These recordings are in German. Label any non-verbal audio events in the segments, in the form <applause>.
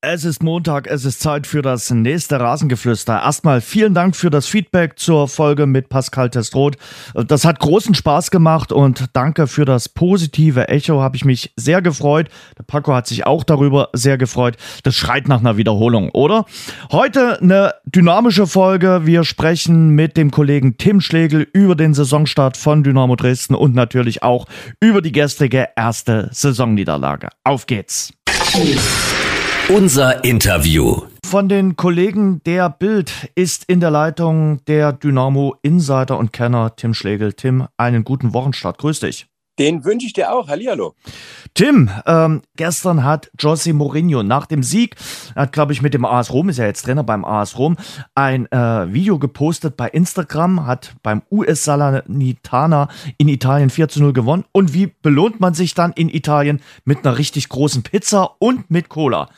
Es ist Montag, es ist Zeit für das nächste Rasengeflüster. Erstmal vielen Dank für das Feedback zur Folge mit Pascal Testroth. Das hat großen Spaß gemacht und danke für das positive Echo, habe ich mich sehr gefreut. Der Paco hat sich auch darüber sehr gefreut. Das schreit nach einer Wiederholung, oder? Heute eine dynamische Folge. Wir sprechen mit dem Kollegen Tim Schlegel über den Saisonstart von Dynamo Dresden und natürlich auch über die gestrige erste Saisonniederlage. Auf geht's! Unser Interview. Von den Kollegen der Bild ist in der Leitung der Dynamo Insider und Kenner Tim Schlegel. Tim, einen guten Wochenstart. Grüß dich. Den wünsche ich dir auch. Hallihallo. Tim, ähm, gestern hat José Mourinho nach dem Sieg, hat glaube ich mit dem AS Rom, ist ja jetzt Trainer beim AS Rom, ein äh, Video gepostet bei Instagram, hat beim US Salernitana in Italien 4 zu 0 gewonnen. Und wie belohnt man sich dann in Italien? Mit einer richtig großen Pizza und mit Cola.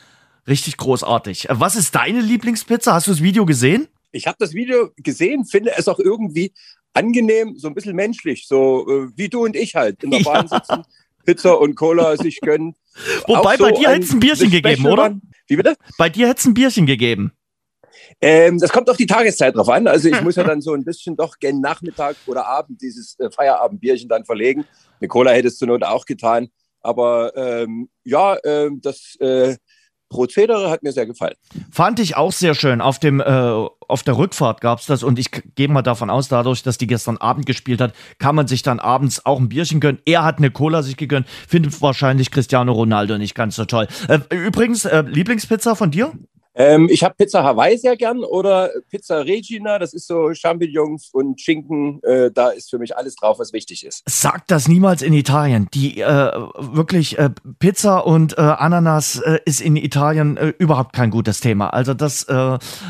Richtig großartig. Äh, was ist deine Lieblingspizza? Hast du das Video gesehen? Ich habe das Video gesehen, finde es auch irgendwie angenehm, so ein bisschen menschlich, so äh, wie du und ich halt in der Bahn sitzen, Pizza und Cola sich gönnen. Wobei so bei dir hätte es ein Bierchen gegeben, oder? Wie bitte? Bei dir hätte es ein Bierchen gegeben. Ähm, das kommt auf die Tageszeit drauf an. Also ich muss ja dann so ein bisschen doch gen Nachmittag oder Abend dieses äh, Feierabendbierchen dann verlegen. Eine Cola hättest du zur Not auch getan. Aber ähm, ja, ähm, das äh, Prozedere hat mir sehr gefallen. Fand ich auch sehr schön. Auf, dem, äh, auf der Rückfahrt gab es das und ich gehe mal davon aus, dadurch, dass die gestern Abend gespielt hat, kann man sich dann abends auch ein Bierchen gönnen. Er hat eine Cola sich gegönnt. Findet wahrscheinlich Cristiano Ronaldo nicht ganz so toll. Äh, übrigens, äh, Lieblingspizza von dir? Ähm, ich habe Pizza Hawaii sehr gern oder Pizza Regina. Das ist so Champignons und Schinken. Äh, da ist für mich alles drauf, was wichtig ist. Sagt das niemals in Italien. Die äh, wirklich äh, Pizza und äh, Ananas äh, ist in Italien äh, überhaupt kein gutes Thema. Also das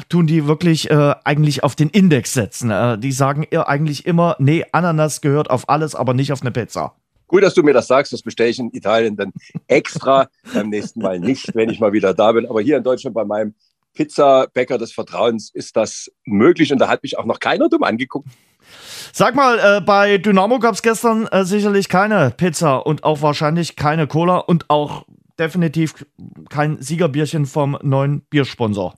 tun die wirklich eigentlich auf den Index setzen. die sagen eigentlich immer, nee, Ananas gehört auf alles, aber nicht auf eine Pizza. Gut, dass du mir das sagst. Das bestelle ich in Italien dann extra. Beim nächsten Mal nicht, wenn ich mal wieder da bin. Aber hier in Deutschland bei meinem Pizzabäcker des Vertrauens ist das möglich. Und da hat mich auch noch keiner dumm angeguckt. Sag mal, äh, bei Dynamo gab es gestern äh, sicherlich keine Pizza und auch wahrscheinlich keine Cola und auch definitiv kein Siegerbierchen vom neuen Biersponsor.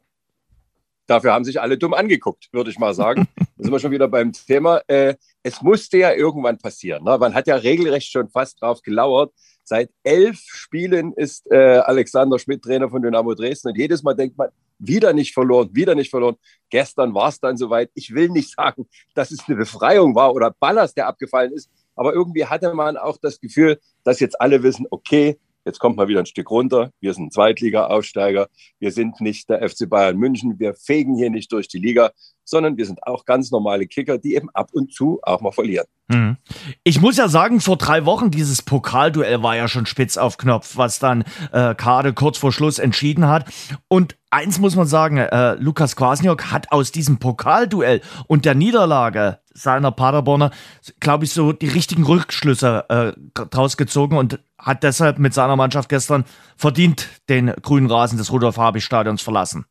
Dafür haben sich alle dumm angeguckt, würde ich mal sagen. <laughs> da sind wir schon wieder beim Thema. Äh, es musste ja irgendwann passieren. Ne? Man hat ja regelrecht schon fast drauf gelauert. Seit elf Spielen ist äh, Alexander Schmidt Trainer von Dynamo Dresden und jedes Mal denkt man, wieder nicht verloren, wieder nicht verloren. Gestern war es dann soweit. Ich will nicht sagen, dass es eine Befreiung war oder Ballast, der abgefallen ist, aber irgendwie hatte man auch das Gefühl, dass jetzt alle wissen, okay, Jetzt kommt mal wieder ein Stück runter. Wir sind Zweitliga-Aufsteiger. Wir sind nicht der FC Bayern München. Wir fegen hier nicht durch die Liga, sondern wir sind auch ganz normale Kicker, die eben ab und zu auch mal verlieren. Mhm. Ich muss ja sagen, vor drei Wochen dieses Pokalduell war ja schon spitz auf Knopf, was dann äh, Kade kurz vor Schluss entschieden hat. Und eins muss man sagen, äh, Lukas Kwasniok hat aus diesem Pokalduell und der Niederlage seiner Paderborner, glaube ich, so die richtigen Rückschlüsse äh, draus gezogen und hat deshalb mit seiner Mannschaft gestern verdient den grünen Rasen des Rudolf-Habich-Stadions verlassen.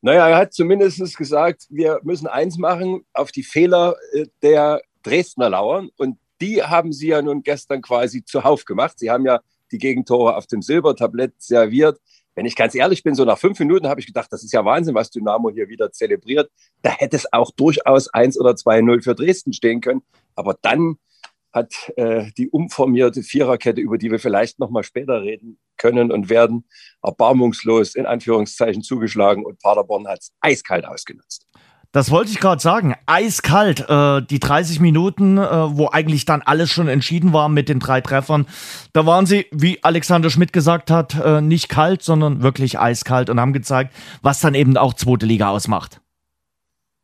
Naja, er hat zumindest gesagt, wir müssen eins machen, auf die Fehler äh, der Dresdner lauern. Und die haben sie ja nun gestern quasi zuhauf gemacht. Sie haben ja die Gegentore auf dem Silbertablett serviert. Wenn ich ganz ehrlich bin, so nach fünf Minuten habe ich gedacht, das ist ja Wahnsinn, was Dynamo hier wieder zelebriert. Da hätte es auch durchaus 1 oder 2-0 für Dresden stehen können. Aber dann hat äh, die umformierte Viererkette, über die wir vielleicht noch mal später reden können und werden, erbarmungslos in Anführungszeichen zugeschlagen und Paderborn hat es eiskalt ausgenutzt. Das wollte ich gerade sagen. Eiskalt. Äh, die 30 Minuten, äh, wo eigentlich dann alles schon entschieden war mit den drei Treffern, da waren sie, wie Alexander Schmidt gesagt hat, äh, nicht kalt, sondern wirklich eiskalt und haben gezeigt, was dann eben auch zweite Liga ausmacht.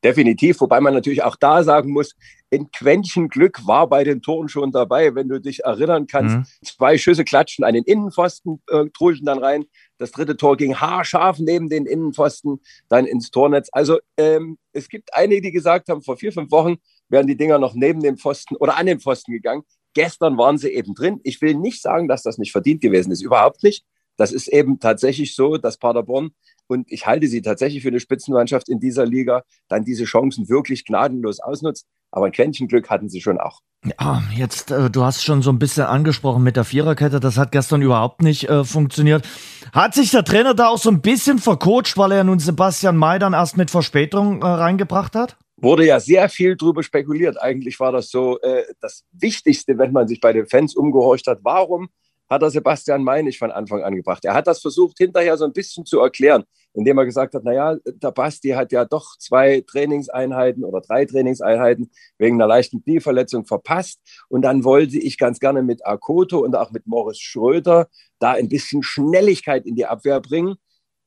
Definitiv, wobei man natürlich auch da sagen muss, ein Quäntchen Glück war bei den Toren schon dabei, wenn du dich erinnern kannst. Mhm. Zwei Schüsse klatschen an den Innenpfosten, äh, trudelten dann rein. Das dritte Tor ging haarscharf neben den Innenpfosten, dann ins Tornetz. Also ähm, es gibt einige, die gesagt haben, vor vier, fünf Wochen wären die Dinger noch neben dem Pfosten oder an den Pfosten gegangen. Gestern waren sie eben drin. Ich will nicht sagen, dass das nicht verdient gewesen ist, überhaupt nicht. Das ist eben tatsächlich so, dass Paderborn und ich halte sie tatsächlich für eine Spitzenmannschaft in dieser Liga, dann diese Chancen wirklich gnadenlos ausnutzt. Aber ein Quäntchen Glück hatten sie schon auch. Ja, jetzt, äh, du hast schon so ein bisschen angesprochen mit der Viererkette, das hat gestern überhaupt nicht äh, funktioniert. Hat sich der Trainer da auch so ein bisschen vercoacht, weil er nun Sebastian May dann erst mit Verspätung äh, reingebracht hat? Wurde ja sehr viel drüber spekuliert. Eigentlich war das so äh, das Wichtigste, wenn man sich bei den Fans umgehorcht hat. Warum hat er Sebastian May nicht von Anfang an gebracht? Er hat das versucht, hinterher so ein bisschen zu erklären indem er gesagt hat, naja, der Basti hat ja doch zwei Trainingseinheiten oder drei Trainingseinheiten wegen einer leichten Knieverletzung verpasst. Und dann wollte ich ganz gerne mit Akoto und auch mit Morris Schröter da ein bisschen Schnelligkeit in die Abwehr bringen.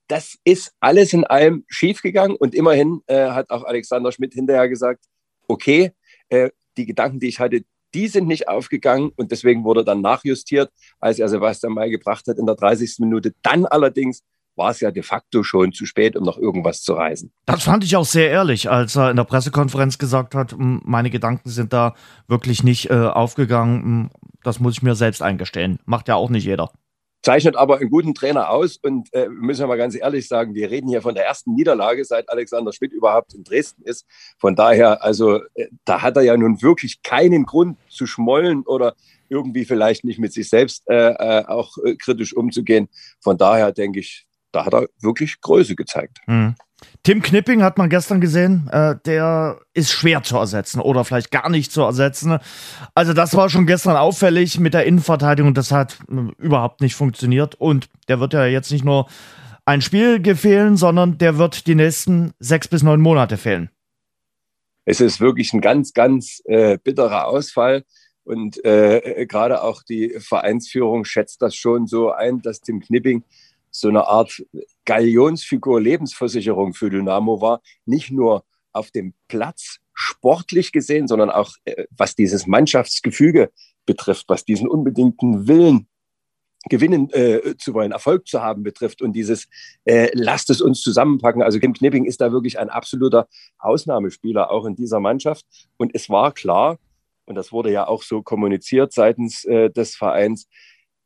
Das ist alles in allem schiefgegangen und immerhin äh, hat auch Alexander Schmidt hinterher gesagt, okay, äh, die Gedanken, die ich hatte, die sind nicht aufgegangen und deswegen wurde dann nachjustiert, als er Sebastian May gebracht hat in der 30. Minute. Dann allerdings war es ja de facto schon zu spät, um noch irgendwas zu reisen. Das fand ich auch sehr ehrlich, als er in der Pressekonferenz gesagt hat, meine Gedanken sind da wirklich nicht äh, aufgegangen. Das muss ich mir selbst eingestehen. Macht ja auch nicht jeder. Zeichnet aber einen guten Trainer aus und äh, müssen wir mal ganz ehrlich sagen, wir reden hier von der ersten Niederlage, seit Alexander Schmidt überhaupt in Dresden ist. Von daher, also äh, da hat er ja nun wirklich keinen Grund zu schmollen oder irgendwie vielleicht nicht mit sich selbst äh, äh auch äh, kritisch umzugehen. Von daher denke ich, da hat er wirklich Größe gezeigt. Mhm. Tim Knipping hat man gestern gesehen, äh, der ist schwer zu ersetzen oder vielleicht gar nicht zu ersetzen. Also das war schon gestern auffällig mit der Innenverteidigung, das hat äh, überhaupt nicht funktioniert und der wird ja jetzt nicht nur ein Spiel gefehlen, sondern der wird die nächsten sechs bis neun Monate fehlen. Es ist wirklich ein ganz, ganz äh, bitterer Ausfall. Und äh, gerade auch die Vereinsführung schätzt das schon so ein, dass Tim Knipping so eine Art Galionsfigur Lebensversicherung für Dynamo war, nicht nur auf dem Platz sportlich gesehen, sondern auch äh, was dieses Mannschaftsgefüge betrifft, was diesen unbedingten Willen gewinnen äh, zu wollen, Erfolg zu haben betrifft und dieses äh, lasst es uns zusammenpacken. Also Kim Knipping ist da wirklich ein absoluter Ausnahmespieler auch in dieser Mannschaft und es war klar und das wurde ja auch so kommuniziert seitens äh, des Vereins,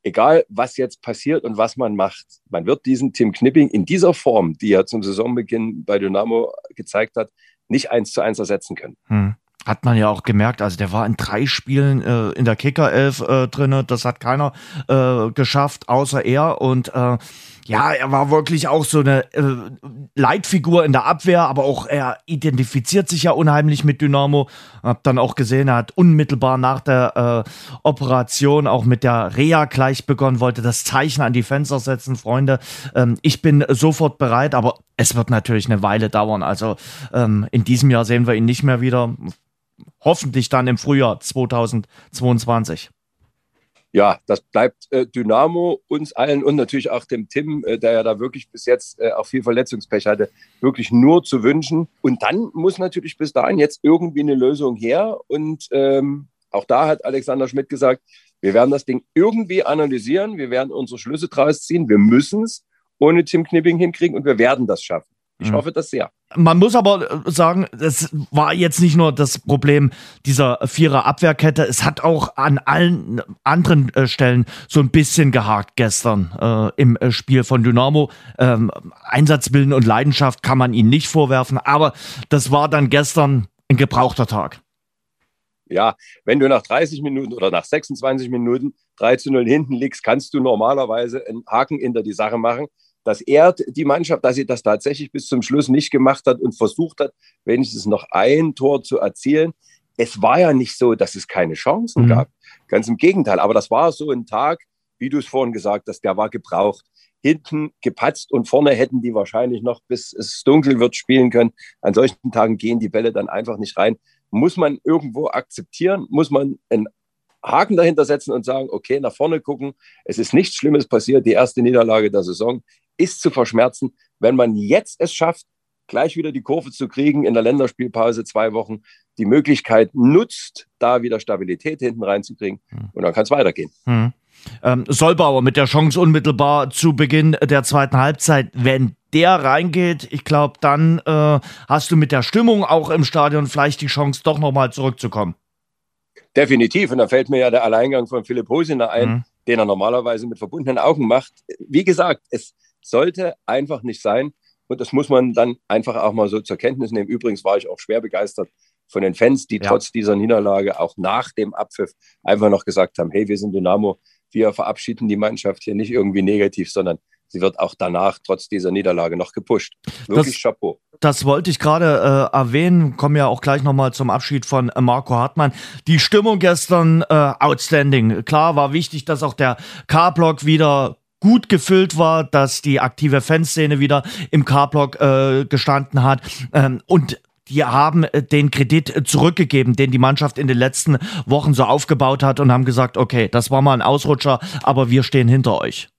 egal was jetzt passiert und was man macht, man wird diesen Tim Knipping in dieser Form, die er zum Saisonbeginn bei Dynamo gezeigt hat, nicht eins zu eins ersetzen können. Hm. Hat man ja auch gemerkt, also der war in drei Spielen äh, in der Kickerelf äh, drin, das hat keiner äh, geschafft, außer er. Und äh, ja, er war wirklich auch so eine äh, Leitfigur in der Abwehr, aber auch er identifiziert sich ja unheimlich mit Dynamo. Hab dann auch gesehen, er hat unmittelbar nach der äh, Operation auch mit der Reha gleich begonnen, wollte das Zeichen an die Fenster setzen, Freunde. Ähm, ich bin sofort bereit, aber es wird natürlich eine Weile dauern. Also ähm, in diesem Jahr sehen wir ihn nicht mehr wieder. Hoffentlich dann im Frühjahr 2022 ja, das bleibt äh, Dynamo uns allen und natürlich auch dem Tim, äh, der ja da wirklich bis jetzt äh, auch viel Verletzungspech hatte, wirklich nur zu wünschen. Und dann muss natürlich bis dahin jetzt irgendwie eine Lösung her. Und ähm, auch da hat Alexander Schmidt gesagt, wir werden das Ding irgendwie analysieren, wir werden unsere Schlüsse draus ziehen, wir müssen es ohne Tim Knipping hinkriegen und wir werden das schaffen. Ich mhm. hoffe das sehr. Man muss aber äh, sagen, es war jetzt nicht nur das Problem dieser Vierer Abwehrkette, es hat auch an allen anderen äh, Stellen so ein bisschen gehakt gestern äh, im äh, Spiel von Dynamo. Ähm, Einsatzwillen und Leidenschaft kann man ihnen nicht vorwerfen, aber das war dann gestern ein gebrauchter Tag. Ja, wenn du nach 30 Minuten oder nach 26 Minuten 3 zu 0 hinten liegst, kannst du normalerweise einen Haken hinter die Sache machen das ehrt die Mannschaft, dass sie das tatsächlich bis zum Schluss nicht gemacht hat und versucht hat, wenigstens noch ein Tor zu erzielen. Es war ja nicht so, dass es keine Chancen mhm. gab. Ganz im Gegenteil. Aber das war so ein Tag, wie du es vorhin gesagt hast, der war gebraucht. Hinten gepatzt und vorne hätten die wahrscheinlich noch, bis es dunkel wird, spielen können. An solchen Tagen gehen die Bälle dann einfach nicht rein. Muss man irgendwo akzeptieren, muss man einen Haken dahinter setzen und sagen, okay, nach vorne gucken. Es ist nichts Schlimmes passiert. Die erste Niederlage der Saison ist zu verschmerzen. Wenn man jetzt es schafft, gleich wieder die Kurve zu kriegen in der Länderspielpause zwei Wochen, die Möglichkeit nutzt, da wieder Stabilität hinten reinzukriegen hm. und dann kann es weitergehen. Hm. Ähm, Solbauer mit der Chance unmittelbar zu Beginn der zweiten Halbzeit, wenn der reingeht, ich glaube, dann äh, hast du mit der Stimmung auch im Stadion vielleicht die Chance, doch nochmal zurückzukommen. Definitiv. Und da fällt mir ja der Alleingang von Philipp Hosiner ein, mhm. den er normalerweise mit verbundenen Augen macht. Wie gesagt, es sollte einfach nicht sein. Und das muss man dann einfach auch mal so zur Kenntnis nehmen. Übrigens war ich auch schwer begeistert von den Fans, die ja. trotz dieser Niederlage auch nach dem Abpfiff einfach noch gesagt haben, hey, wir sind Dynamo, wir verabschieden die Mannschaft hier nicht irgendwie negativ, sondern sie wird auch danach trotz dieser Niederlage noch gepusht. Wirklich das, Chapeau. Das wollte ich gerade äh, erwähnen, kommen ja auch gleich nochmal zum Abschied von äh, Marco Hartmann. Die Stimmung gestern äh, outstanding. Klar war wichtig, dass auch der K-Block wieder gut gefüllt war, dass die aktive Fanszene wieder im K-Block äh, gestanden hat. Ähm, und die haben äh, den Kredit äh, zurückgegeben, den die Mannschaft in den letzten Wochen so aufgebaut hat und haben gesagt, okay, das war mal ein Ausrutscher, aber wir stehen hinter euch.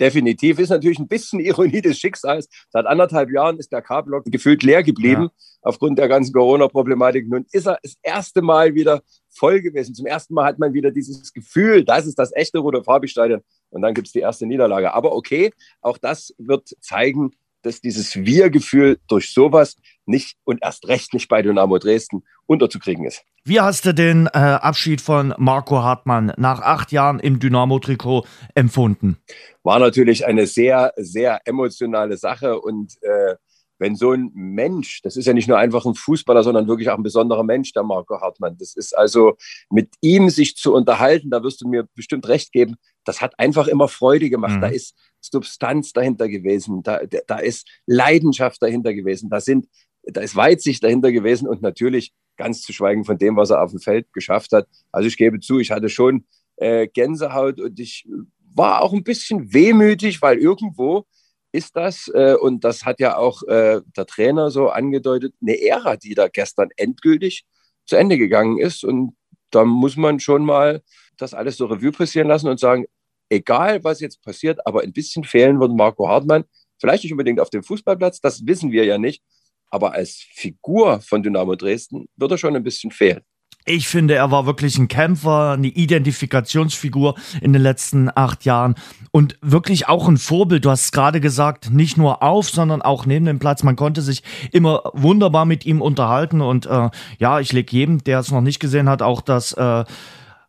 Definitiv ist natürlich ein bisschen Ironie des Schicksals. Seit anderthalb Jahren ist der K-Block gefühlt leer geblieben ja. aufgrund der ganzen Corona-Problematik. Nun ist er das erste Mal wieder voll gewesen. Zum ersten Mal hat man wieder dieses Gefühl, das ist das echte Rudolf-Fabi-Stadion. Und dann gibt es die erste Niederlage. Aber okay, auch das wird zeigen, dass dieses Wir-Gefühl durch sowas nicht und erst recht nicht bei Dynamo Dresden unterzukriegen ist. Wie hast du den äh, Abschied von Marco Hartmann nach acht Jahren im Dynamo-Trikot empfunden? War natürlich eine sehr, sehr emotionale Sache und äh, wenn so ein Mensch, das ist ja nicht nur einfach ein Fußballer, sondern wirklich auch ein besonderer Mensch, der Marco Hartmann. Das ist also mit ihm sich zu unterhalten, da wirst du mir bestimmt recht geben, das hat einfach immer Freude gemacht. Mhm. Da ist Substanz dahinter gewesen, da, da ist Leidenschaft dahinter gewesen, da, sind, da ist Weitsicht dahinter gewesen und natürlich ganz zu schweigen von dem, was er auf dem Feld geschafft hat. Also ich gebe zu, ich hatte schon äh, Gänsehaut und ich war auch ein bisschen wehmütig, weil irgendwo ist das, äh, und das hat ja auch äh, der Trainer so angedeutet, eine Ära, die da gestern endgültig zu Ende gegangen ist. Und da muss man schon mal das alles so Revue passieren lassen und sagen, egal was jetzt passiert, aber ein bisschen fehlen wird Marco Hartmann. Vielleicht nicht unbedingt auf dem Fußballplatz, das wissen wir ja nicht. Aber als Figur von Dynamo Dresden wird er schon ein bisschen fehlen. Ich finde, er war wirklich ein Kämpfer, eine Identifikationsfigur in den letzten acht Jahren und wirklich auch ein Vorbild. Du hast es gerade gesagt, nicht nur auf, sondern auch neben dem Platz. Man konnte sich immer wunderbar mit ihm unterhalten und äh, ja, ich lege jedem, der es noch nicht gesehen hat, auch das äh,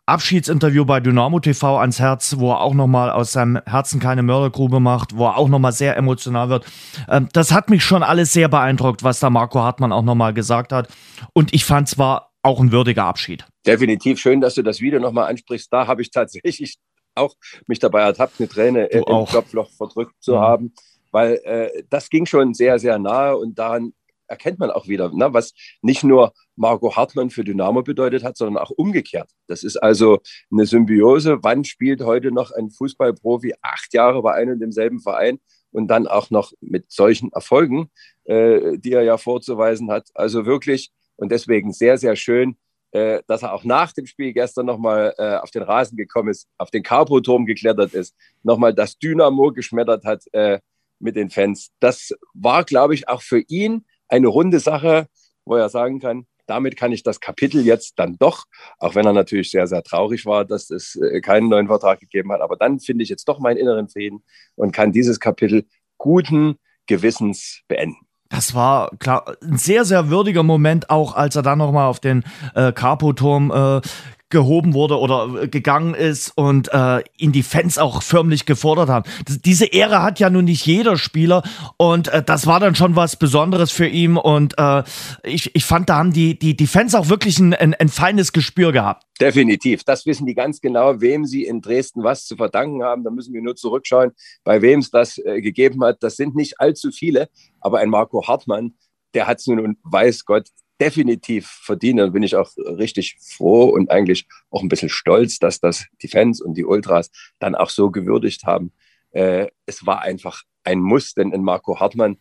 Abschiedsinterview bei Dynamo TV ans Herz, wo er auch nochmal aus seinem Herzen keine Mördergrube macht, wo er auch nochmal sehr emotional wird. Ähm, das hat mich schon alles sehr beeindruckt, was da Marco Hartmann auch nochmal gesagt hat. Und ich fand zwar auch ein würdiger Abschied. Definitiv schön, dass du das Video nochmal ansprichst. Da habe ich tatsächlich auch mich dabei ertappt, eine Träne du im auch. Kopfloch verdrückt zu ja. Haben, weil äh, das ging schon sehr, sehr nahe und daran erkennt man auch wieder, ne, was nicht nur Marco Hartmann für Dynamo bedeutet hat, sondern auch umgekehrt. Das ist also eine Symbiose. Wann spielt heute noch ein Fußballprofi acht Jahre bei einem und demselben Verein und dann auch noch mit solchen Erfolgen, äh, die er ja vorzuweisen hat? Also wirklich und deswegen sehr, sehr schön, äh, dass er auch nach dem Spiel gestern nochmal äh, auf den Rasen gekommen ist, auf den Carpo-Turm geklettert ist, nochmal das Dynamo geschmettert hat äh, mit den Fans. Das war, glaube ich, auch für ihn eine runde Sache, wo er sagen kann, damit kann ich das Kapitel jetzt dann doch, auch wenn er natürlich sehr, sehr traurig war, dass es äh, keinen neuen Vertrag gegeben hat, aber dann finde ich jetzt doch meinen inneren Frieden und kann dieses Kapitel guten Gewissens beenden. Das war klar ein sehr, sehr würdiger Moment, auch als er dann nochmal auf den äh, Capo-Turm äh, gehoben wurde oder äh, gegangen ist und äh, ihn die Fans auch förmlich gefordert haben. Das, diese Ehre hat ja nun nicht jeder Spieler und äh, das war dann schon was Besonderes für ihn und äh, ich, ich fand, da haben die, die, die Fans auch wirklich ein, ein, ein feines Gespür gehabt. Definitiv. Das wissen die ganz genau, wem sie in Dresden was zu verdanken haben. Da müssen wir nur zurückschauen, bei wem es das äh, gegeben hat. Das sind nicht allzu viele, aber ein Marco Hartmann, der hat es nun, weiß Gott, definitiv verdient. Da bin ich auch richtig froh und eigentlich auch ein bisschen stolz, dass das die Fans und die Ultras dann auch so gewürdigt haben. Äh, es war einfach ein Muss, denn in Marco Hartmann,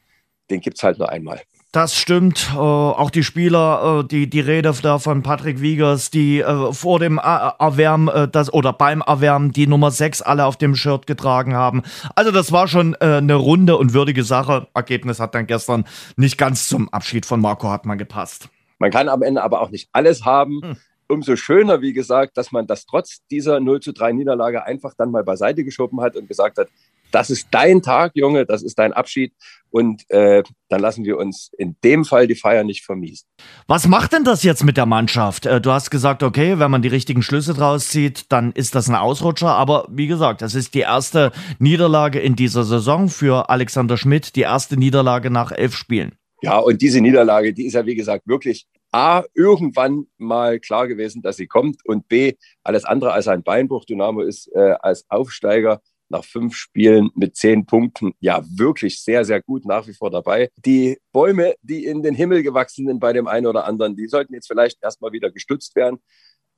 den gibt es halt nur einmal. Das stimmt. Äh, auch die Spieler, äh, die, die Rede da von Patrick Wiegers, die äh, vor dem Erwärmen äh, das, oder beim Erwärmen die Nummer 6 alle auf dem Shirt getragen haben. Also das war schon äh, eine runde und würdige Sache. Ergebnis hat dann gestern nicht ganz zum Abschied von Marco Hartmann gepasst. Man kann am Ende aber auch nicht alles haben. Hm. Umso schöner, wie gesagt, dass man das trotz dieser 0 zu 3 Niederlage einfach dann mal beiseite geschoben hat und gesagt hat, das ist dein Tag, Junge, das ist dein Abschied. Und äh, dann lassen wir uns in dem Fall die Feier nicht vermiesen. Was macht denn das jetzt mit der Mannschaft? Äh, du hast gesagt, okay, wenn man die richtigen Schlüsse draus zieht, dann ist das ein Ausrutscher. Aber wie gesagt, das ist die erste Niederlage in dieser Saison für Alexander Schmidt, die erste Niederlage nach elf Spielen. Ja, und diese Niederlage, die ist ja, wie gesagt, wirklich A, irgendwann mal klar gewesen, dass sie kommt und B, alles andere als ein Beinbruch. Dynamo ist äh, als Aufsteiger nach fünf Spielen mit zehn Punkten ja wirklich sehr, sehr gut nach wie vor dabei. Die Bäume, die in den Himmel gewachsen sind bei dem einen oder anderen, die sollten jetzt vielleicht erstmal wieder gestützt werden.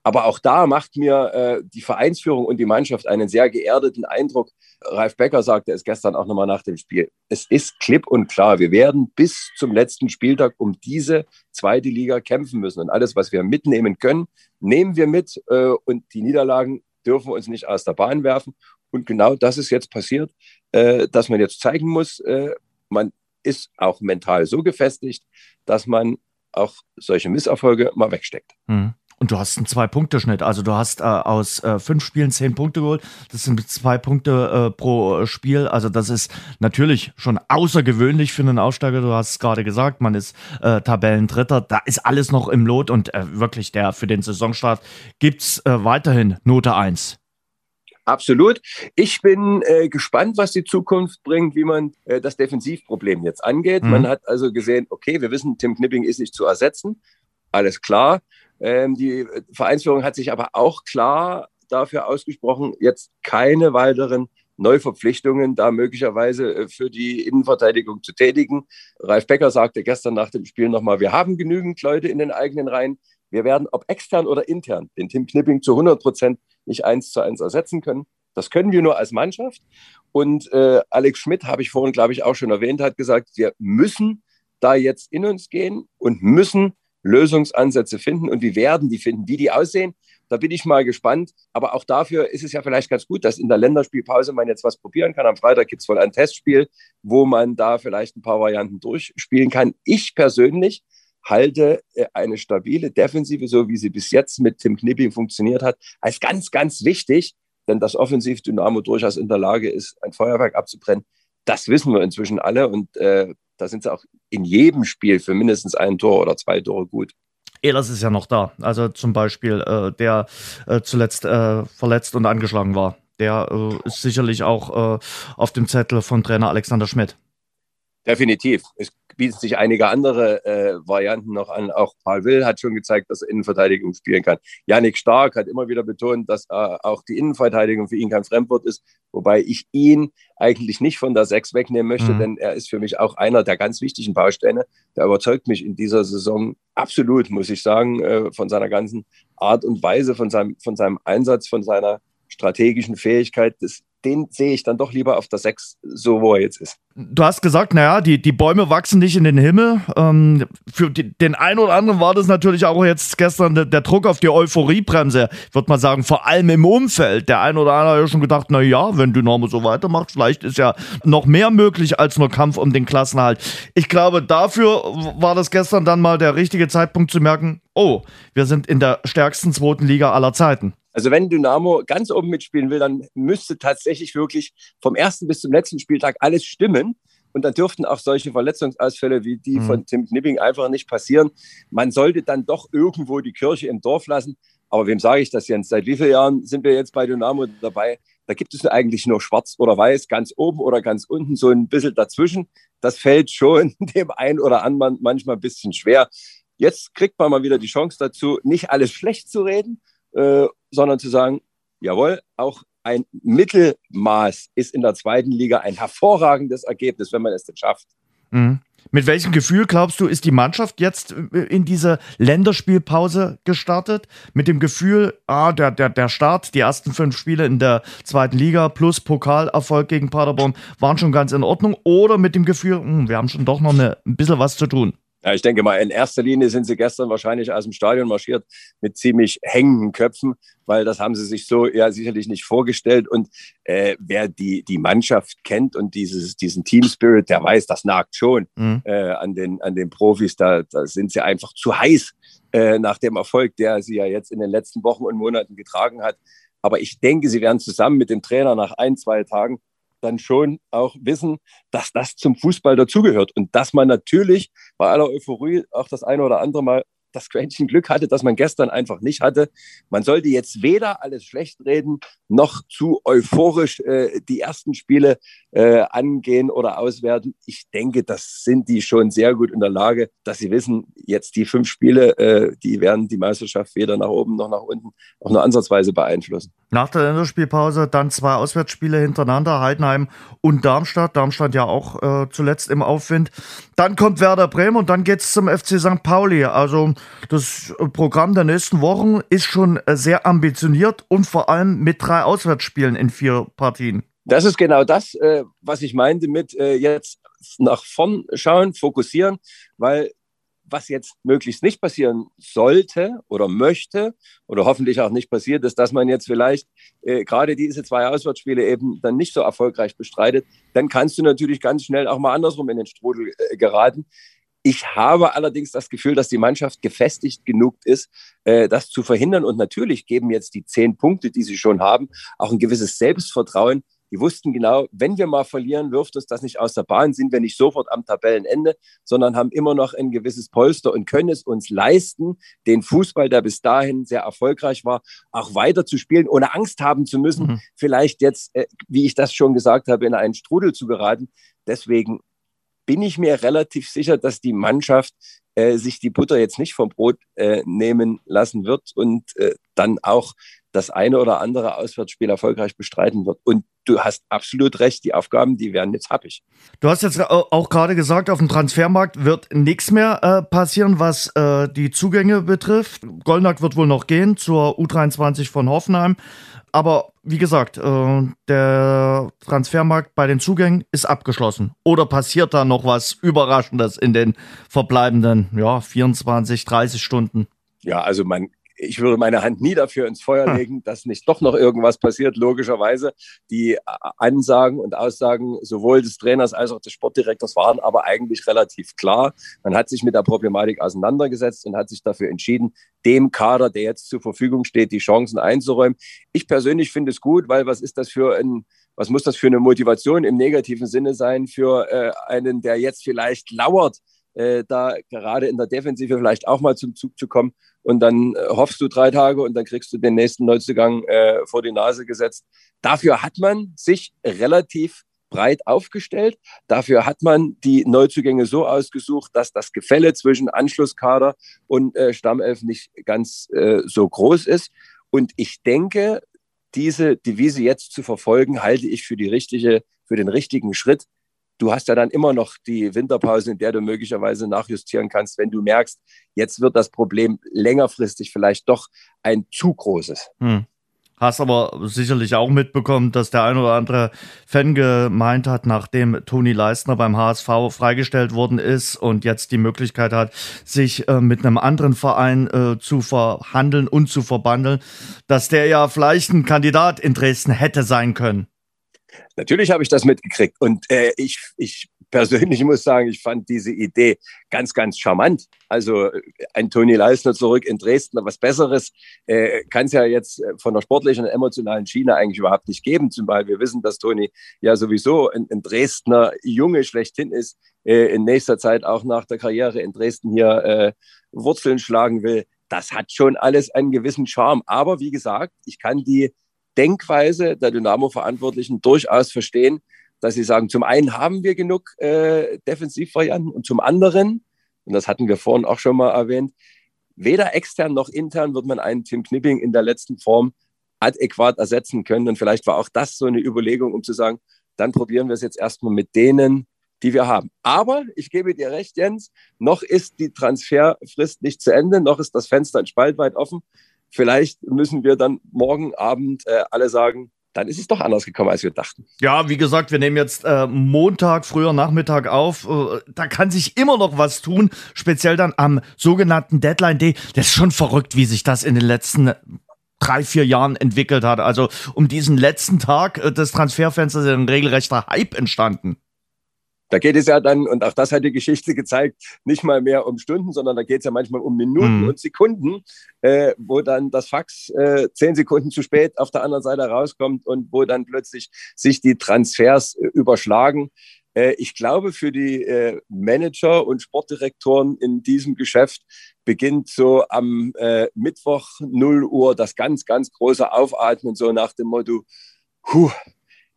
Aber auch da macht mir äh, die Vereinsführung und die Mannschaft einen sehr geerdeten Eindruck. Ralf Becker sagte es gestern auch nochmal nach dem Spiel. Es ist klipp und klar, wir werden bis zum letzten Spieltag um diese zweite Liga kämpfen müssen. Und alles, was wir mitnehmen können, nehmen wir mit. Äh, und die Niederlagen dürfen uns nicht aus der Bahn werfen. Und genau das ist jetzt passiert, äh, dass man jetzt zeigen muss, äh, man ist auch mental so gefestigt, dass man auch solche Misserfolge mal wegsteckt. Mhm. Und du hast einen Zwei-Punkte-Schnitt. Also du hast äh, aus äh, fünf Spielen zehn Punkte geholt. Das sind zwei Punkte äh, pro Spiel. Also das ist natürlich schon außergewöhnlich für einen Aufsteiger. Du hast es gerade gesagt, man ist äh, Tabellendritter. Da ist alles noch im Lot und äh, wirklich der für den Saisonstart gibt's äh, weiterhin Note 1. Absolut. Ich bin äh, gespannt, was die Zukunft bringt, wie man äh, das Defensivproblem jetzt angeht. Mhm. Man hat also gesehen, okay, wir wissen, Tim Knipping ist nicht zu ersetzen. Alles klar. Ähm, die Vereinsführung hat sich aber auch klar dafür ausgesprochen, jetzt keine weiteren Neuverpflichtungen da möglicherweise äh, für die Innenverteidigung zu tätigen. Ralf Becker sagte gestern nach dem Spiel nochmal, wir haben genügend Leute in den eigenen Reihen. Wir werden, ob extern oder intern, den Tim Knipping zu 100 Prozent nicht eins zu eins ersetzen können. Das können wir nur als Mannschaft. Und äh, Alex Schmidt, habe ich vorhin, glaube ich, auch schon erwähnt, hat gesagt, wir müssen da jetzt in uns gehen und müssen Lösungsansätze finden. Und wie werden die finden? Wie die aussehen, da bin ich mal gespannt. Aber auch dafür ist es ja vielleicht ganz gut, dass in der Länderspielpause man jetzt was probieren kann. Am Freitag gibt es wohl ein Testspiel, wo man da vielleicht ein paar Varianten durchspielen kann. Ich persönlich halte äh, eine stabile Defensive, so wie sie bis jetzt mit Tim Knipping funktioniert hat, als ganz, ganz wichtig. Denn das Offensiv-Dynamo durchaus in der Lage ist, ein Feuerwerk abzubrennen. Das wissen wir inzwischen alle. Und äh, da sind sie auch in jedem Spiel für mindestens ein Tor oder zwei Tore gut. Ehlers ist ja noch da. Also zum Beispiel, äh, der äh, zuletzt äh, verletzt und angeschlagen war. Der äh, ist sicherlich auch äh, auf dem Zettel von Trainer Alexander Schmidt. Definitiv. Es bieten sich einige andere äh, Varianten noch an. Auch Paul Will hat schon gezeigt, dass er Innenverteidigung spielen kann. Yannick Stark hat immer wieder betont, dass äh, auch die Innenverteidigung für ihn kein Fremdwort ist, wobei ich ihn eigentlich nicht von der Sechs wegnehmen möchte, mhm. denn er ist für mich auch einer der ganz wichtigen Bausteine. Der überzeugt mich in dieser Saison absolut, muss ich sagen, äh, von seiner ganzen Art und Weise, von seinem, von seinem Einsatz, von seiner strategischen Fähigkeit. Das den sehe ich dann doch lieber auf der 6, so wo er jetzt ist. Du hast gesagt, naja, die, die Bäume wachsen nicht in den Himmel. Ähm, für die, den einen oder anderen war das natürlich auch jetzt gestern der, der Druck auf die Euphoriebremse. Würde mal sagen, vor allem im Umfeld. Der eine oder andere hat ja schon gedacht, naja, wenn Dynamo so weitermacht, vielleicht ist ja noch mehr möglich als nur Kampf um den Klassenhalt. Ich glaube, dafür war das gestern dann mal der richtige Zeitpunkt zu merken, oh, wir sind in der stärksten zweiten Liga aller Zeiten. Also wenn Dynamo ganz oben mitspielen will, dann müsste tatsächlich wirklich vom ersten bis zum letzten Spieltag alles stimmen. Und dann dürften auch solche Verletzungsausfälle wie die mhm. von Tim Knipping einfach nicht passieren. Man sollte dann doch irgendwo die Kirche im Dorf lassen. Aber wem sage ich das, Jens? Seit wie vielen Jahren sind wir jetzt bei Dynamo dabei? Da gibt es eigentlich nur schwarz oder weiß, ganz oben oder ganz unten, so ein bisschen dazwischen. Das fällt schon <laughs> dem einen oder anderen manchmal ein bisschen schwer. Jetzt kriegt man mal wieder die Chance dazu, nicht alles schlecht zu reden, äh, sondern zu sagen, jawohl, auch ein Mittelmaß ist in der zweiten Liga ein hervorragendes Ergebnis, wenn man es denn schafft. Mhm. Mit welchem Gefühl glaubst du, ist die Mannschaft jetzt äh, in diese Länderspielpause gestartet? Mit dem Gefühl, ah, der, der, der Start, die ersten fünf Spiele in der zweiten Liga plus Pokalerfolg gegen Paderborn waren schon ganz in Ordnung? Oder mit dem Gefühl, hm, wir haben schon doch noch eine, ein bisschen was zu tun? Ja, ich denke mal, in erster Linie sind sie gestern wahrscheinlich aus dem Stadion marschiert mit ziemlich hängenden Köpfen, weil das haben sie sich so ja sicherlich nicht vorgestellt. Und äh, wer die, die Mannschaft kennt und dieses, diesen Team Spirit, der weiß, das nagt schon mhm. äh, an, den, an den Profis. Da, da sind sie einfach zu heiß äh, nach dem Erfolg, der sie ja jetzt in den letzten Wochen und Monaten getragen hat. Aber ich denke, sie werden zusammen mit dem Trainer nach ein, zwei Tagen dann schon auch wissen, dass das zum Fußball dazugehört. Und dass man natürlich bei aller Euphorie auch das eine oder andere Mal das Quäntchen Glück hatte, dass man gestern einfach nicht hatte. Man sollte jetzt weder alles schlecht reden, noch zu euphorisch äh, die ersten Spiele äh, angehen oder auswerten. Ich denke, das sind die schon sehr gut in der Lage, dass sie wissen, jetzt die fünf Spiele, äh, die werden die Meisterschaft weder nach oben noch nach unten auch nur ansatzweise beeinflussen. Nach der Länderspielpause dann zwei Auswärtsspiele hintereinander, Heidenheim und Darmstadt. Darmstadt ja auch äh, zuletzt im Aufwind. Dann kommt Werder Bremen und dann geht es zum FC St. Pauli. Also das Programm der nächsten Wochen ist schon sehr ambitioniert und vor allem mit drei Auswärtsspielen in vier Partien. Das ist genau das, äh, was ich meinte mit äh, jetzt nach vorn schauen, fokussieren, weil was jetzt möglichst nicht passieren sollte oder möchte oder hoffentlich auch nicht passiert, ist, dass man jetzt vielleicht äh, gerade diese zwei Auswärtsspiele eben dann nicht so erfolgreich bestreitet. Dann kannst du natürlich ganz schnell auch mal andersrum in den Strudel äh, geraten. Ich habe allerdings das Gefühl, dass die Mannschaft gefestigt genug ist, äh, das zu verhindern. Und natürlich geben jetzt die zehn Punkte, die sie schon haben, auch ein gewisses Selbstvertrauen. Die wussten genau, wenn wir mal verlieren, wirft uns das nicht aus der Bahn, sind wir nicht sofort am Tabellenende, sondern haben immer noch ein gewisses Polster und können es uns leisten, den Fußball, der bis dahin sehr erfolgreich war, auch weiter zu spielen, ohne Angst haben zu müssen, mhm. vielleicht jetzt, äh, wie ich das schon gesagt habe, in einen Strudel zu geraten. Deswegen bin ich mir relativ sicher, dass die Mannschaft äh, sich die Butter jetzt nicht vom Brot äh, nehmen lassen wird und äh, dann auch das eine oder andere Auswärtsspiel erfolgreich bestreiten wird. Und du hast absolut recht, die Aufgaben, die werden jetzt happig. Du hast jetzt auch gerade gesagt, auf dem Transfermarkt wird nichts mehr äh, passieren, was äh, die Zugänge betrifft. Goldnack wird wohl noch gehen zur U23 von Hoffenheim. Aber wie gesagt, äh, der Transfermarkt bei den Zugängen ist abgeschlossen. Oder passiert da noch was Überraschendes in den verbleibenden ja, 24, 30 Stunden? Ja, also man ich würde meine Hand nie dafür ins Feuer hm. legen, dass nicht doch noch irgendwas passiert. Logischerweise, die Ansagen und Aussagen sowohl des Trainers als auch des Sportdirektors waren aber eigentlich relativ klar. Man hat sich mit der Problematik auseinandergesetzt und hat sich dafür entschieden, dem Kader, der jetzt zur Verfügung steht, die Chancen einzuräumen. Ich persönlich finde es gut, weil was ist das für ein was muss das für eine Motivation im negativen Sinne sein für äh, einen, der jetzt vielleicht lauert, äh, da gerade in der Defensive vielleicht auch mal zum Zug zu kommen. Und dann äh, hoffst du drei Tage und dann kriegst du den nächsten Neuzugang äh, vor die Nase gesetzt. Dafür hat man sich relativ breit aufgestellt. Dafür hat man die Neuzugänge so ausgesucht, dass das Gefälle zwischen Anschlusskader und äh, Stammelf nicht ganz äh, so groß ist. Und ich denke, diese Devise jetzt zu verfolgen, halte ich für die richtige, für den richtigen Schritt, du hast ja dann immer noch die Winterpause, in der du möglicherweise nachjustieren kannst, wenn du merkst, jetzt wird das Problem längerfristig vielleicht doch ein zu großes. Hm. Hast aber sicherlich auch mitbekommen, dass der ein oder andere Fan gemeint hat, nachdem Toni Leistner beim HSV freigestellt worden ist und jetzt die Möglichkeit hat, sich äh, mit einem anderen Verein äh, zu verhandeln und zu verbandeln, dass der ja vielleicht ein Kandidat in Dresden hätte sein können. Natürlich habe ich das mitgekriegt und äh, ich, ich persönlich <laughs> muss sagen, ich fand diese Idee ganz, ganz charmant. Also äh, ein Toni Leisner zurück in Dresden, was Besseres äh, kann es ja jetzt äh, von der sportlichen und emotionalen Schiene eigentlich überhaupt nicht geben. Zumal wir wissen, dass Toni ja sowieso ein, ein Dresdner Junge schlechthin ist, äh, in nächster Zeit auch nach der Karriere in Dresden hier äh, Wurzeln schlagen will. Das hat schon alles einen gewissen Charme. Aber wie gesagt, ich kann die Denkweise der Dynamo-Verantwortlichen durchaus verstehen, dass sie sagen, zum einen haben wir genug äh, Defensivvarianten und zum anderen, und das hatten wir vorhin auch schon mal erwähnt, weder extern noch intern wird man einen Tim Knipping in der letzten Form adäquat ersetzen können. Und vielleicht war auch das so eine Überlegung, um zu sagen, dann probieren wir es jetzt erstmal mit denen, die wir haben. Aber ich gebe dir recht, Jens, noch ist die Transferfrist nicht zu Ende, noch ist das Fenster ein Spalt weit offen. Vielleicht müssen wir dann morgen Abend äh, alle sagen, dann ist es doch anders gekommen, als wir dachten. Ja, wie gesagt, wir nehmen jetzt äh, Montag, früher Nachmittag auf. Äh, da kann sich immer noch was tun, speziell dann am sogenannten Deadline Day. Das ist schon verrückt, wie sich das in den letzten drei, vier Jahren entwickelt hat. Also um diesen letzten Tag äh, des Transferfensters ist ein regelrechter Hype entstanden. Da geht es ja dann, und auch das hat die Geschichte gezeigt, nicht mal mehr um Stunden, sondern da geht es ja manchmal um Minuten mhm. und Sekunden, äh, wo dann das Fax äh, zehn Sekunden zu spät auf der anderen Seite rauskommt und wo dann plötzlich sich die Transfers äh, überschlagen. Äh, ich glaube, für die äh, Manager und Sportdirektoren in diesem Geschäft beginnt so am äh, Mittwoch 0 Uhr das ganz, ganz große Aufatmen, so nach dem Motto, Puh,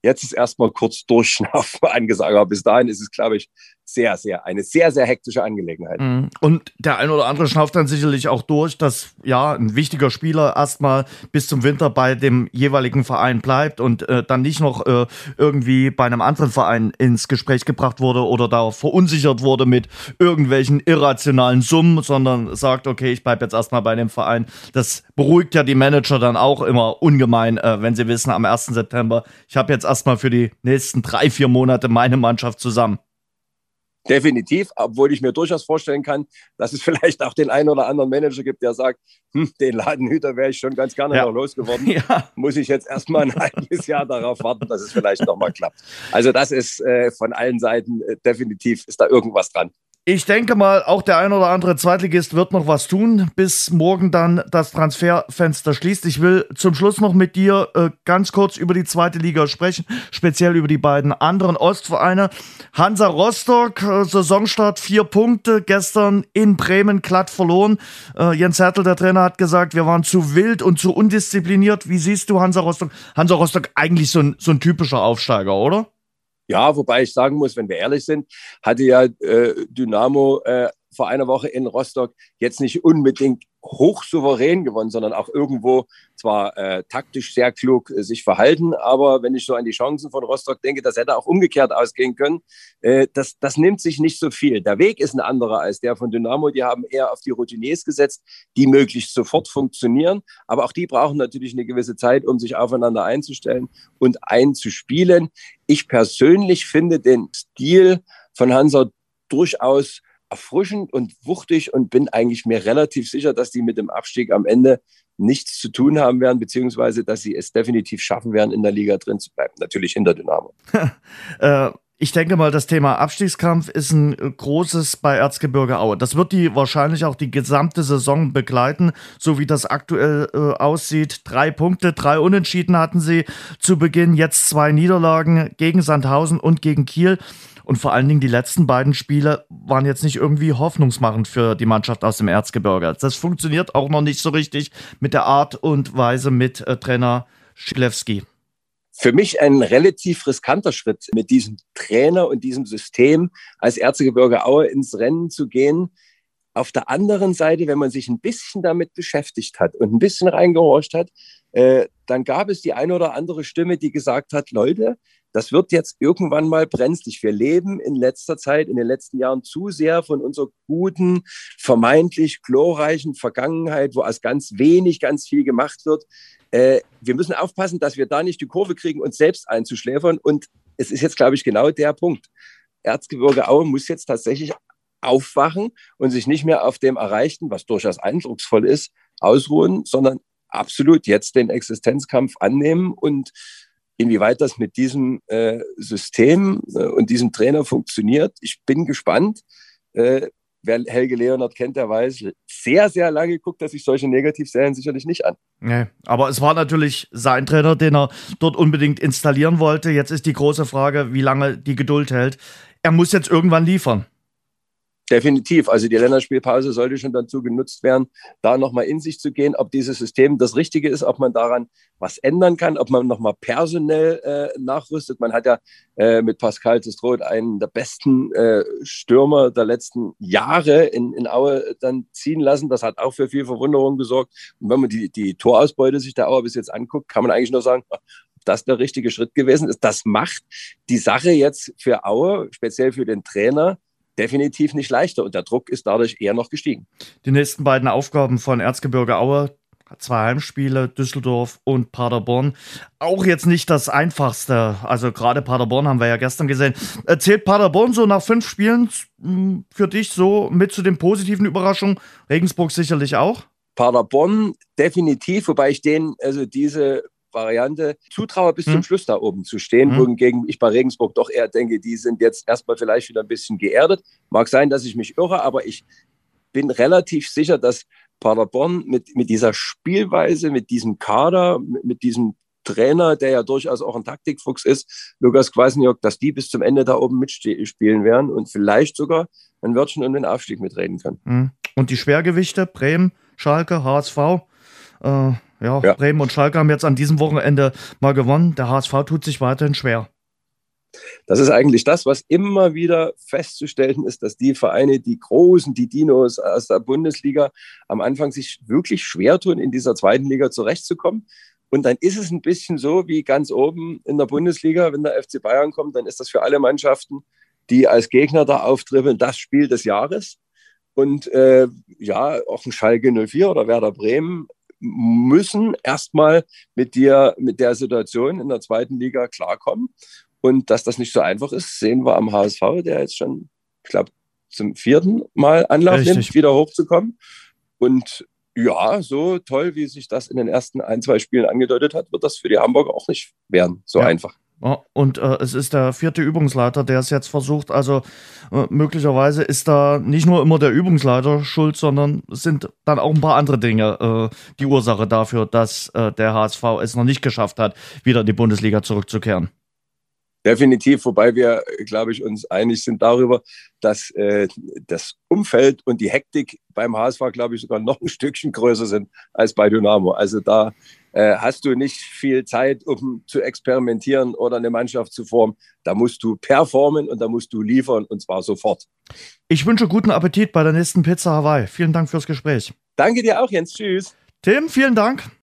Jetzt ist erstmal kurz Durchschnaufen <laughs> angesagt. Aber bis dahin ist es, glaube ich, sehr, sehr, eine sehr, sehr hektische Angelegenheit. Mhm. Und der ein oder andere schnauft dann sicherlich auch durch, dass ja ein wichtiger Spieler erstmal bis zum Winter bei dem jeweiligen Verein bleibt und äh, dann nicht noch äh, irgendwie bei einem anderen Verein ins Gespräch gebracht wurde oder da verunsichert wurde mit irgendwelchen irrationalen Summen, sondern sagt, okay, ich bleibe jetzt erstmal bei dem Verein. Das beruhigt ja die Manager dann auch immer ungemein, äh, wenn sie wissen, am 1. September, ich habe jetzt erstmal für die nächsten drei, vier Monate meine Mannschaft zusammen. Definitiv, obwohl ich mir durchaus vorstellen kann, dass es <laughs> vielleicht auch den einen oder anderen Manager gibt, der sagt, hm, den Ladenhüter wäre ich schon ganz gerne ja. noch losgeworden. <laughs> Ja. Muss ich jetzt erstmal ein <laughs> halbes Jahr darauf warten, dass es vielleicht nochmal klappt. Also das ist äh, von allen Seiten äh, definitiv, ist da irgendwas dran. Ich denke mal, auch der ein oder andere Zweitligist wird noch was tun, bis morgen dann das Transferfenster schließt. Ich will zum Schluss noch mit dir äh, ganz kurz über die zweite Liga sprechen, speziell über die beiden anderen Ostvereine. Hansa Rostock, äh, Saisonstart vier Punkte, gestern in Bremen glatt verloren. Äh, Jens Hertel, der Trainer, hat gesagt, wir waren zu wild und zu undiszipliniert. Wie siehst du Hansa Rostock? Hansa Rostock eigentlich so ein, so ein typischer Aufsteiger, oder? Ja, wobei ich sagen muss, wenn wir ehrlich sind, hatte ja äh, Dynamo äh, vor einer Woche in Rostock jetzt nicht unbedingt hochsouverän gewonnen, sondern auch irgendwo zwar äh, taktisch sehr klug äh, sich verhalten, aber wenn ich so an die Chancen von Rostock denke, das hätte auch umgekehrt ausgehen können, äh, das, das nimmt sich nicht so viel. Der Weg ist ein anderer als der von Dynamo. Die haben eher auf die Routiniers gesetzt, die möglichst sofort funktionieren, aber auch die brauchen natürlich eine gewisse Zeit, um sich aufeinander einzustellen und einzuspielen. Ich persönlich finde den Stil von Hansa durchaus erfrischend und wuchtig und bin eigentlich mir relativ sicher, dass die mit dem Abstieg am Ende nichts zu tun haben werden, beziehungsweise dass sie es definitiv schaffen werden, in der Liga drin zu bleiben. Natürlich hinter Dynamo. <laughs> äh, ich denke mal, das Thema Abstiegskampf ist ein großes bei Erzgebirge Aue. Das wird die wahrscheinlich auch die gesamte Saison begleiten, so wie das aktuell äh, aussieht. Drei Punkte, drei Unentschieden hatten sie zu Beginn, jetzt zwei Niederlagen gegen Sandhausen und gegen Kiel. Und vor allen Dingen die letzten beiden Spiele waren jetzt nicht irgendwie hoffnungsmachend für die Mannschaft aus dem Erzgebirge. Das funktioniert auch noch nicht so richtig mit der Art und Weise mit äh, Trainer Schilewski. Für mich ein relativ riskanter Schritt, mit diesem Trainer und diesem System als Erzgebirge Aue ins Rennen zu gehen. Auf der anderen Seite, wenn man sich ein bisschen damit beschäftigt hat und ein bisschen reingehorcht hat, äh, dann gab es die eine oder andere Stimme, die gesagt hat, Leute, das wird jetzt irgendwann mal brenzlig. Wir leben in letzter Zeit, in den letzten Jahren zu sehr von unserer guten, vermeintlich glorreichen Vergangenheit, wo aus ganz wenig ganz viel gemacht wird. Äh, wir müssen aufpassen, dass wir da nicht die Kurve kriegen, uns selbst einzuschläfern. Und es ist jetzt, glaube ich, genau der Punkt. Erzgebirge Aue muss jetzt tatsächlich aufwachen und sich nicht mehr auf dem Erreichten, was durchaus eindrucksvoll ist, ausruhen, sondern absolut jetzt den Existenzkampf annehmen und inwieweit das mit diesem äh, System äh, und diesem Trainer funktioniert. Ich bin gespannt. Äh, wer Helge Leonard kennt, der weiß, sehr, sehr lange guckt er sich solche Negativserien sicherlich nicht an. Nee, aber es war natürlich sein Trainer, den er dort unbedingt installieren wollte. Jetzt ist die große Frage, wie lange die Geduld hält. Er muss jetzt irgendwann liefern. Definitiv. Also die Länderspielpause sollte schon dazu genutzt werden, da nochmal in sich zu gehen, ob dieses System das Richtige ist, ob man daran was ändern kann, ob man nochmal personell äh, nachrüstet. Man hat ja äh, mit Pascal Testroth einen der besten äh, Stürmer der letzten Jahre in, in Aue dann ziehen lassen. Das hat auch für viel Verwunderung gesorgt. Und wenn man die, die Torausbeute sich der Aue bis jetzt anguckt, kann man eigentlich nur sagen, das der richtige Schritt gewesen ist. Das macht die Sache jetzt für Aue, speziell für den Trainer, definitiv nicht leichter und der Druck ist dadurch eher noch gestiegen. Die nächsten beiden Aufgaben von Erzgebirge Aue, zwei Heimspiele, Düsseldorf und Paderborn. Auch jetzt nicht das einfachste. Also gerade Paderborn haben wir ja gestern gesehen. Erzählt Paderborn so nach fünf Spielen hm, für dich so mit zu den positiven Überraschungen? Regensburg sicherlich auch? Paderborn definitiv, wobei ich denen also diese Variante zutraue, bis hm. zum Schluss da oben zu stehen, hm. wohingegen ich bei Regensburg doch eher denke, die sind jetzt erstmal vielleicht wieder ein bisschen geerdet. Mag sein, dass ich mich irre, aber ich bin relativ sicher, dass Paderborn mit, mit dieser Spielweise, mit diesem Kader, mit, mit diesem Trainer, der ja durchaus auch ein Taktikfuchs ist, Lukas Kwasniok, dass die bis zum Ende da oben mitspielen werden und vielleicht sogar ein Wörtchen um den Aufstieg mitreden können. Hm. Und die Schwergewichte, Bremen, Schalke, HSV, äh, ja, ja, Bremen und Schalke haben jetzt an diesem Wochenende mal gewonnen. Der HSV tut sich weiterhin schwer. Das ist eigentlich das, was immer wieder festzustellen ist, dass die Vereine, die Großen, die Dinos aus der Bundesliga am Anfang sich wirklich schwer tun, in dieser zweiten Liga zurechtzukommen. Und dann ist es ein bisschen so wie ganz oben in der Bundesliga, wenn der FC Bayern kommt, dann ist das für alle Mannschaften, die als Gegner da auftribbeln, das Spiel des Jahres. Und äh, ja, auch ein Schalke 04 oder Werder Bremen müssen erstmal mit dir, mit der Situation in der zweiten Liga klarkommen. Und dass das nicht so einfach ist, sehen wir am HSV, der jetzt schon, ich glaube, zum vierten Mal Anlauf Richtig. nimmt, wieder hochzukommen. Und ja, so toll, wie sich das in den ersten ein, zwei Spielen angedeutet hat, wird das für die Hamburger auch nicht werden. So ja. einfach. Und äh, es ist der vierte Übungsleiter, der es jetzt versucht. Also äh, möglicherweise ist da nicht nur immer der Übungsleiter schuld, sondern es sind dann auch ein paar andere Dinge äh, die Ursache dafür, dass äh, der HSV es noch nicht geschafft hat, wieder in die Bundesliga zurückzukehren. Definitiv, wobei wir, glaube ich, uns einig sind darüber, dass äh, das Umfeld und die Hektik beim HSV, glaube ich, sogar noch ein Stückchen größer sind als bei Dynamo. Also da äh, hast du nicht viel Zeit, um zu experimentieren oder eine Mannschaft zu formen. Da musst du performen und da musst du liefern und zwar sofort. Ich wünsche guten Appetit bei der nächsten Pizza Hawaii. Vielen Dank fürs Gespräch. Danke dir auch, Jens. Tschüss. Tim, vielen Dank.